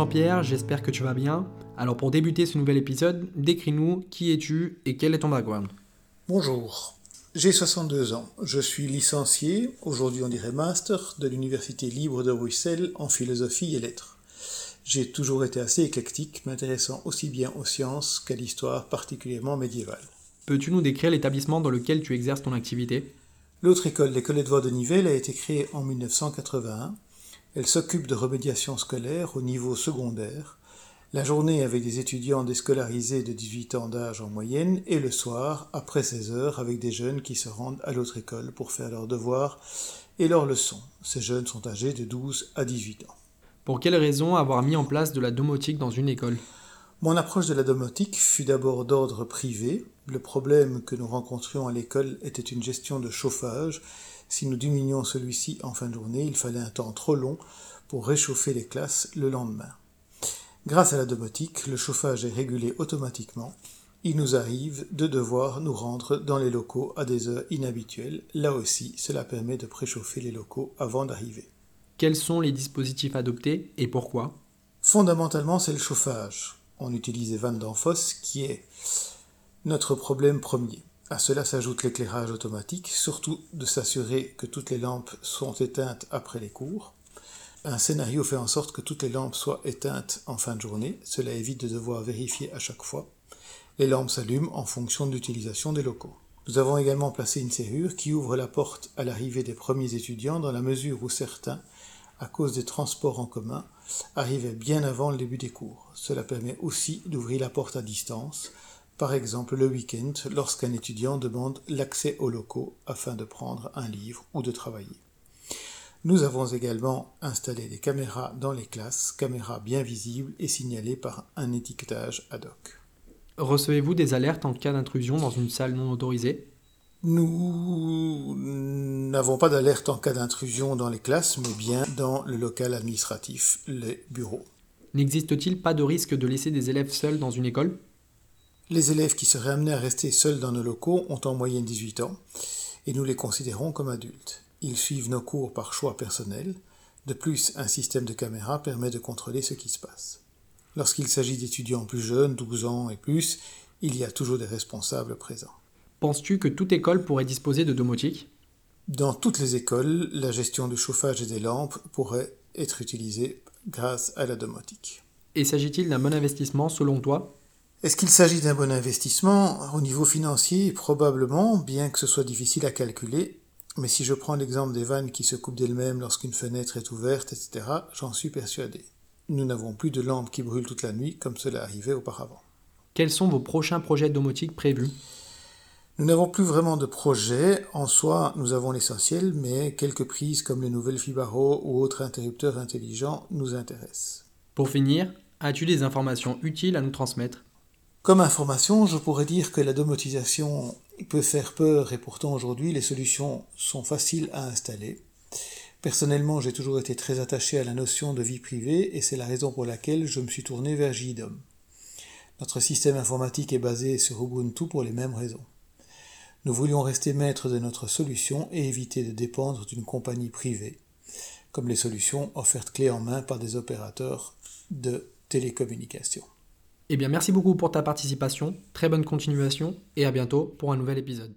Jean-Pierre, j'espère que tu vas bien. Alors pour débuter ce nouvel épisode, décris-nous qui es-tu et quel est ton background. Bonjour, j'ai 62 ans. Je suis licencié, aujourd'hui on dirait master, de l'Université libre de Bruxelles en philosophie et lettres. J'ai toujours été assez éclectique, m'intéressant aussi bien aux sciences qu'à l'histoire particulièrement médiévale. Peux-tu nous décrire l'établissement dans lequel tu exerces ton activité? L'autre école, l'école Edouard de Nivelles, a été créée en 1981. Elle s'occupe de remédiation scolaire au niveau secondaire, la journée avec des étudiants déscolarisés de 18 ans d'âge en moyenne, et le soir, après 16 heures, avec des jeunes qui se rendent à l'autre école pour faire leurs devoirs et leurs leçons. Ces jeunes sont âgés de 12 à 18 ans. Pour quelle raison avoir mis en place de la domotique dans une école? Mon approche de la domotique fut d'abord d'ordre privé. Le problème que nous rencontrions à l'école était une gestion de chauffage. Si nous diminuions celui-ci en fin de journée, il fallait un temps trop long pour réchauffer les classes le lendemain. Grâce à la domotique, le chauffage est régulé automatiquement. Il nous arrive de devoir nous rendre dans les locaux à des heures inhabituelles. Là aussi, cela permet de préchauffer les locaux avant d'arriver. Quels sont les dispositifs adoptés et pourquoi? Fondamentalement, c'est le chauffage. On utilise Van Danfoss qui est notre problème premier. À cela s'ajoute l'éclairage automatique, surtout de s'assurer que toutes les lampes sont éteintes après les cours. Un scénario fait en sorte que toutes les lampes soient éteintes en fin de journée, cela évite de devoir vérifier à chaque fois. Les lampes s'allument en fonction de l'utilisation des locaux. Nous avons également placé une serrure qui ouvre la porte à l'arrivée des premiers étudiants dans la mesure où certains à cause des transports en commun, arrivait bien avant le début des cours. Cela permet aussi d'ouvrir la porte à distance, par exemple le week-end lorsqu'un étudiant demande l'accès aux locaux afin de prendre un livre ou de travailler. Nous avons également installé des caméras dans les classes, caméras bien visibles et signalées par un étiquetage ad hoc. Recevez-vous des alertes en cas d'intrusion dans une salle non autorisée? Nous n'avons pas d'alerte en cas d'intrusion dans les classes, mais bien dans le local administratif, les bureaux. N'existe-t-il pas de risque de laisser des élèves seuls dans une école? Les élèves qui seraient amenés à rester seuls dans nos locaux ont en moyenne 18 ans, et nous les considérons comme adultes. Ils suivent nos cours par choix personnel. De plus, un système de caméra permet de contrôler ce qui se passe. Lorsqu'il s'agit d'étudiants plus jeunes, 12 ans et plus, il y a toujours des responsables présents. Penses-tu que toute école pourrait disposer de domotique? Dans toutes les écoles, la gestion du chauffage et des lampes pourrait être utilisée grâce à la domotique. Et s'agit-il d'un bon investissement selon toi? Est-ce qu'il s'agit d'un bon investissement? Au niveau financier, probablement, bien que ce soit difficile à calculer. Mais si je prends l'exemple des vannes qui se coupent d'elles-mêmes lorsqu'une fenêtre est ouverte, etc., j'en suis persuadé. Nous n'avons plus de lampes qui brûlent toute la nuit comme cela arrivait auparavant. Quels sont vos prochains projets de domotique prévus? Nous n'avons plus vraiment de projet. En soi, nous avons l'essentiel, mais quelques prises comme les nouvelles Fibaro ou autres interrupteurs intelligents nous intéressent. Pour finir, as-tu des informations utiles à nous transmettre? Comme information, je pourrais dire que la domotisation peut faire peur et pourtant aujourd'hui les solutions sont faciles à installer. Personnellement, j'ai toujours été très attaché à la notion de vie privée et c'est la raison pour laquelle je me suis tourné vers JDOM. Notre système informatique est basé sur Ubuntu pour les mêmes raisons. Nous voulions rester maîtres de notre solution et éviter de dépendre d'une compagnie privée, comme les solutions offertes clé en main par des opérateurs de télécommunications. Eh bien, merci beaucoup pour ta participation, très bonne continuation et à bientôt pour un nouvel épisode.